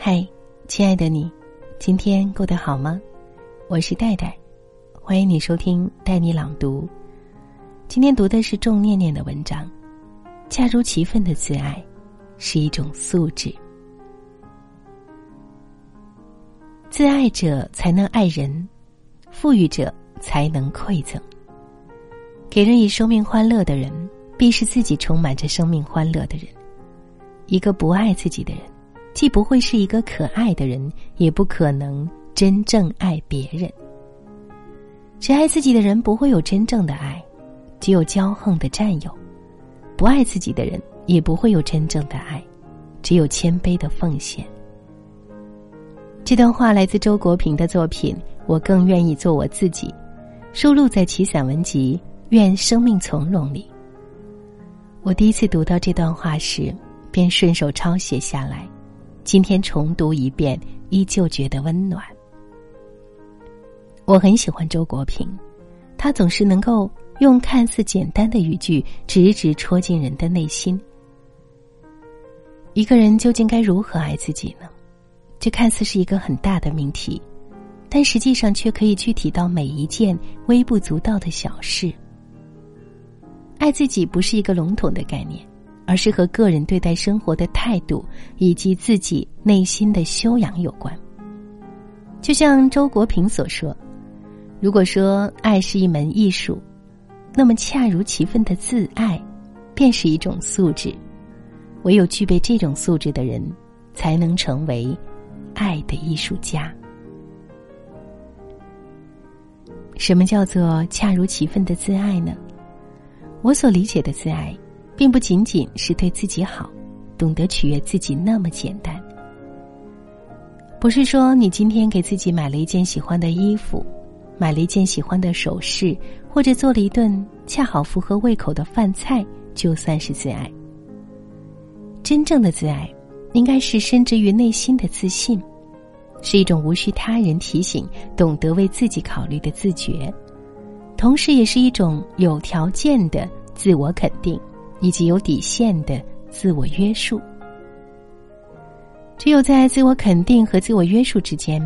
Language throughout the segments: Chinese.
嗨，亲爱的你，今天过得好吗？我是戴戴，欢迎你收听带你朗读。今天读的是仲念念的文章，恰如其分的自爱是一种素质。自爱者才能爱人，富裕者才能馈赠。给人以生命欢乐的人，必是自己充满着生命欢乐的人。一个不爱自己的人。既不会是一个可爱的人，也不可能真正爱别人。只爱自己的人不会有真正的爱，只有骄横的占有；不爱自己的人也不会有真正的爱，只有谦卑的奉献。这段话来自周国平的作品《我更愿意做我自己》，收录在其散文集《愿生命从容》里。我第一次读到这段话时，便顺手抄写下来。今天重读一遍，依旧觉得温暖。我很喜欢周国平，他总是能够用看似简单的语句，直直戳进人的内心。一个人究竟该如何爱自己呢？这看似是一个很大的命题，但实际上却可以具体到每一件微不足道的小事。爱自己不是一个笼统的概念。而是和个人对待生活的态度以及自己内心的修养有关。就像周国平所说：“如果说爱是一门艺术，那么恰如其分的自爱，便是一种素质。唯有具备这种素质的人，才能成为爱的艺术家。”什么叫做恰如其分的自爱呢？我所理解的自爱。并不仅仅是对自己好，懂得取悦自己那么简单。不是说你今天给自己买了一件喜欢的衣服，买了一件喜欢的首饰，或者做了一顿恰好符合胃口的饭菜，就算是自爱。真正的自爱，应该是深植于内心的自信，是一种无需他人提醒、懂得为自己考虑的自觉，同时也是一种有条件的自我肯定。以及有底线的自我约束，只有在自我肯定和自我约束之间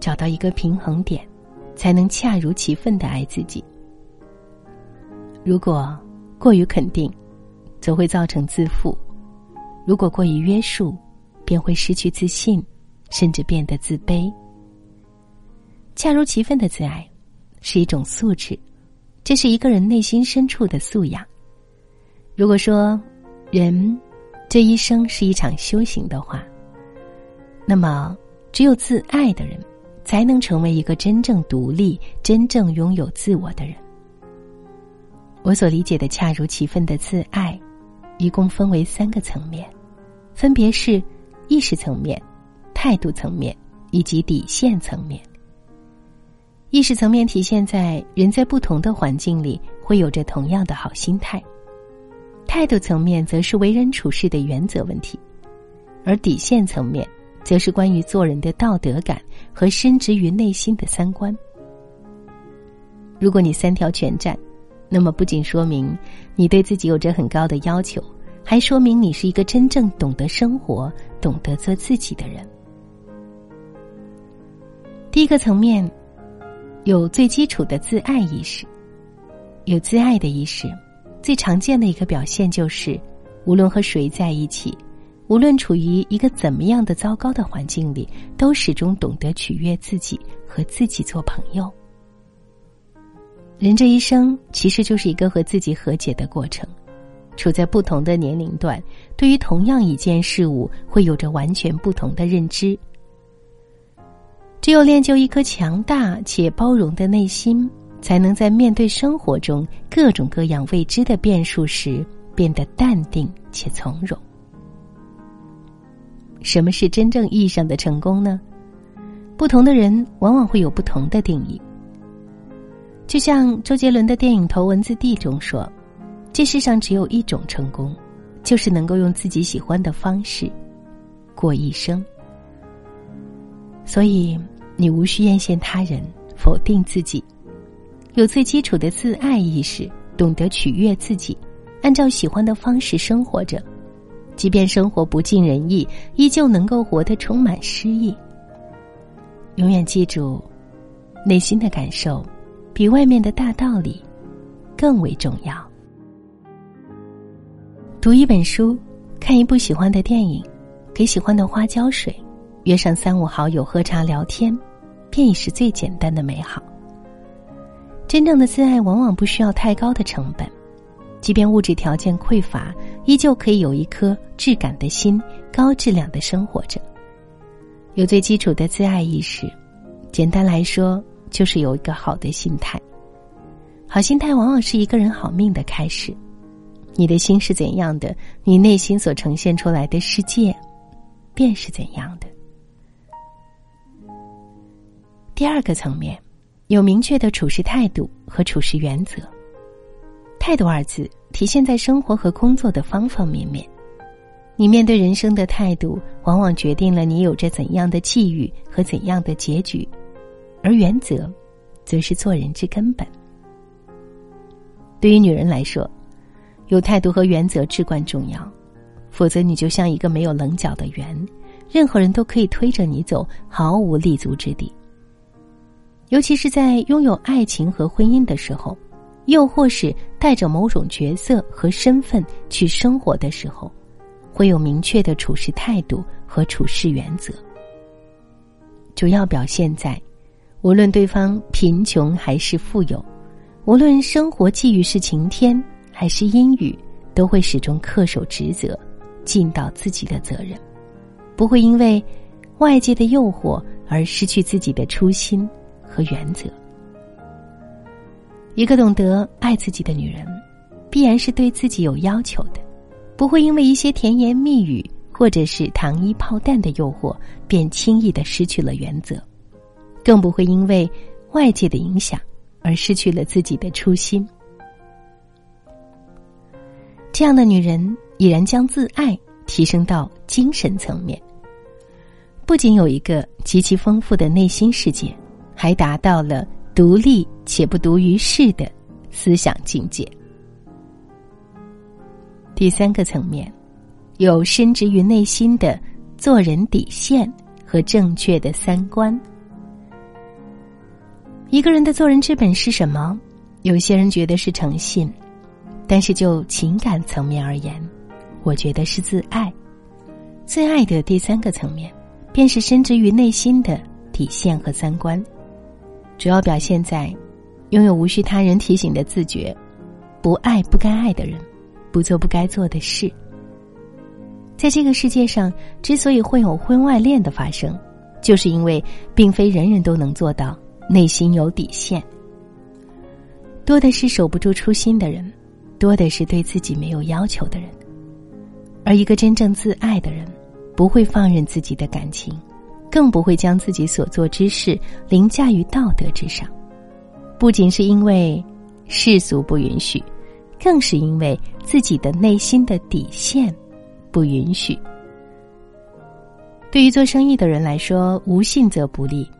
找到一个平衡点，才能恰如其分的爱自己。如果过于肯定，则会造成自负；如果过于约束，便会失去自信，甚至变得自卑。恰如其分的自爱是一种素质，这是一个人内心深处的素养。如果说，人这一生是一场修行的话，那么只有自爱的人，才能成为一个真正独立、真正拥有自我的人。我所理解的恰如其分的自爱，一共分为三个层面，分别是意识层面、态度层面以及底线层面。意识层面体现在人在不同的环境里会有着同样的好心态。态度层面则是为人处事的原则问题，而底线层面则是关于做人的道德感和深植于内心的三观。如果你三条全占，那么不仅说明你对自己有着很高的要求，还说明你是一个真正懂得生活、懂得做自己的人。第一个层面，有最基础的自爱意识，有自爱的意识。最常见的一个表现就是，无论和谁在一起，无论处于一个怎么样的糟糕的环境里，都始终懂得取悦自己，和自己做朋友。人这一生其实就是一个和自己和解的过程，处在不同的年龄段，对于同样一件事物，会有着完全不同的认知。只有练就一颗强大且包容的内心。才能在面对生活中各种各样未知的变数时，变得淡定且从容。什么是真正意义上的成功呢？不同的人往往会有不同的定义。就像周杰伦的电影《头文字 D》中说：“这世上只有一种成功，就是能够用自己喜欢的方式过一生。”所以，你无需艳羡他人，否定自己。有最基础的自爱意识，懂得取悦自己，按照喜欢的方式生活着，即便生活不尽人意，依旧能够活得充满诗意。永远记住，内心的感受比外面的大道理更为重要。读一本书，看一部喜欢的电影，给喜欢的花浇水，约上三五好友喝茶聊天，便已是最简单的美好。真正的自爱往往不需要太高的成本。即便物质条件匮乏，依旧可以有一颗质感的心，高质量的生活着。有最基础的自爱意识，简单来说，就是有一个好的心态。好心态往往是一个人好命的开始。你的心是怎样的，你内心所呈现出来的世界，便是怎样的。第二个层面，有明确的处事态度和处事原则。态度二字体现在生活和工作的方方面面，你面对人生的态度，往往决定了你有着怎样的际遇和怎样的结局，而原则，则是做人之根本。对于女人来说，有态度和原则至关重要，否则你就像一个没有棱角的圆，任何人都可以推着你走，毫无立足之地。尤其是在拥有爱情和婚姻的时候。又或是带着某种角色和身份去生活的时候，会有明确的处事态度和处事原则。主要表现在，无论对方贫穷还是富有，无论生活际遇是晴天还是阴雨，都会始终恪守职责，尽到自己的责任，不会因为外界的诱惑而失去自己的初心和原则。一个懂得爱自己的女人，必然是对自己有要求的，不会因为一些甜言蜜语或者是糖衣炮弹的诱惑，便轻易的失去了原则，更不会因为外界的影响而失去了自己的初心。这样的女人已然将自爱提升到精神层面，不仅有一个极其丰富的内心世界，还达到了。独立且不独于世的思想境界。第三个层面，有深植于内心的做人底线和正确的三观。一个人的做人之本是什么？有些人觉得是诚信，但是就情感层面而言，我觉得是自爱。自爱的第三个层面，便是深植于内心的底线和三观。主要表现在拥有无需他人提醒的自觉，不爱不该爱的人，不做不该做的事。在这个世界上，之所以会有婚外恋的发生，就是因为并非人人都能做到内心有底线。多的是守不住初心的人，多的是对自己没有要求的人。而一个真正自爱的人，不会放任自己的感情。更不会将自己所做之事凌驾于道德之上，不仅是因为世俗不允许，更是因为自己的内心的底线不允许。对于做生意的人来说，无信则不立；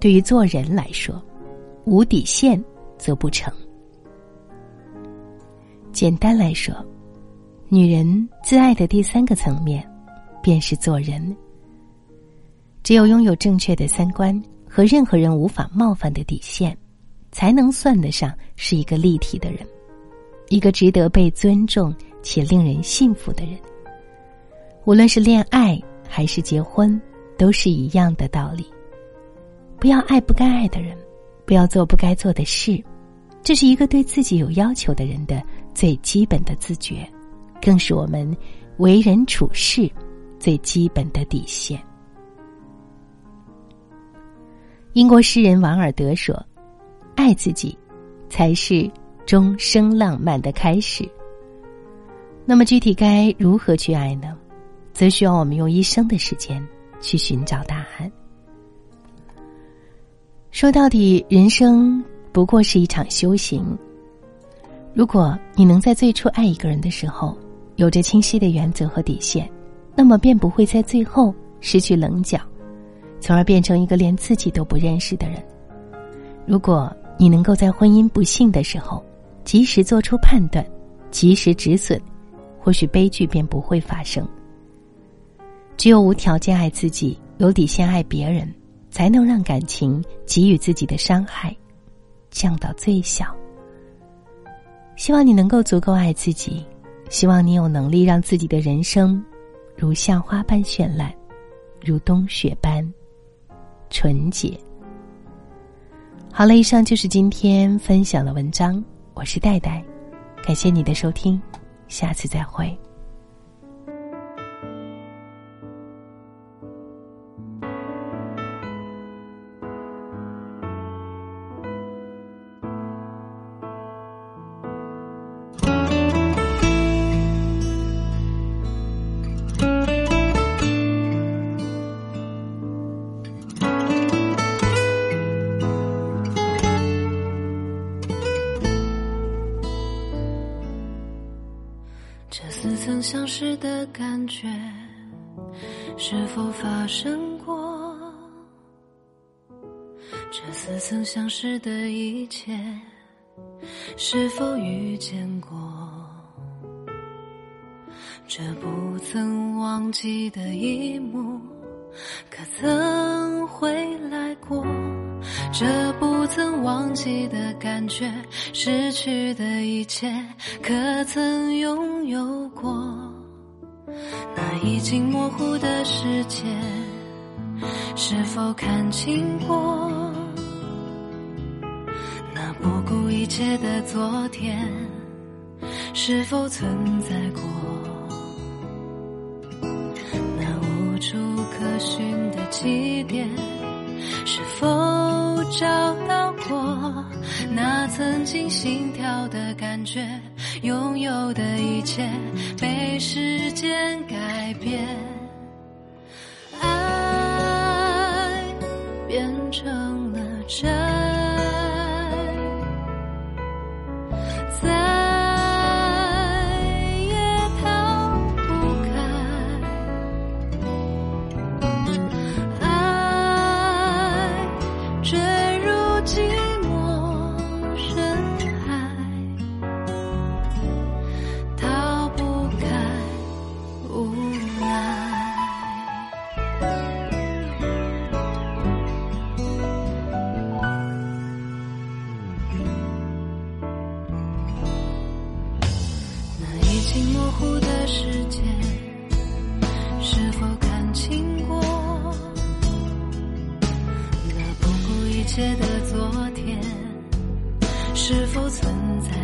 对于做人来说，无底线则不成。简单来说，女人自爱的第三个层面，便是做人。只有拥有正确的三观和任何人无法冒犯的底线，才能算得上是一个立体的人，一个值得被尊重且令人信服的人。无论是恋爱还是结婚，都是一样的道理。不要爱不该爱的人，不要做不该做的事，这是一个对自己有要求的人的最基本的自觉，更是我们为人处事最基本的底线。英国诗人王尔德说：“爱自己，才是终生浪漫的开始。”那么，具体该如何去爱呢？则需要我们用一生的时间去寻找答案。说到底，人生不过是一场修行。如果你能在最初爱一个人的时候，有着清晰的原则和底线，那么便不会在最后失去棱角。从而变成一个连自己都不认识的人。如果你能够在婚姻不幸的时候及时做出判断，及时止损，或许悲剧便不会发生，只有无条件爱自己，有底线爱别人，才能让感情给予自己的伤害降到最小。希望你能够足够爱自己，希望你有能力让自己的人生如夏花般绚烂，如冬雪般纯洁。好了，以上就是今天分享的文章。我是戴戴，感谢你的收听，下次再会。相识的感觉，是否发生过？这似曾相识的一切，是否遇见过？这不曾忘记的一幕，可曾回来过？这不曾忘记的感觉，失去的一切，可曾拥有过？那已经模糊的世界，是否看清过？那不顾一切的昨天，是否存在过？那无处可寻的起点，是否？找到过那曾经心跳的感觉，拥有的一切被时间改变，是否存在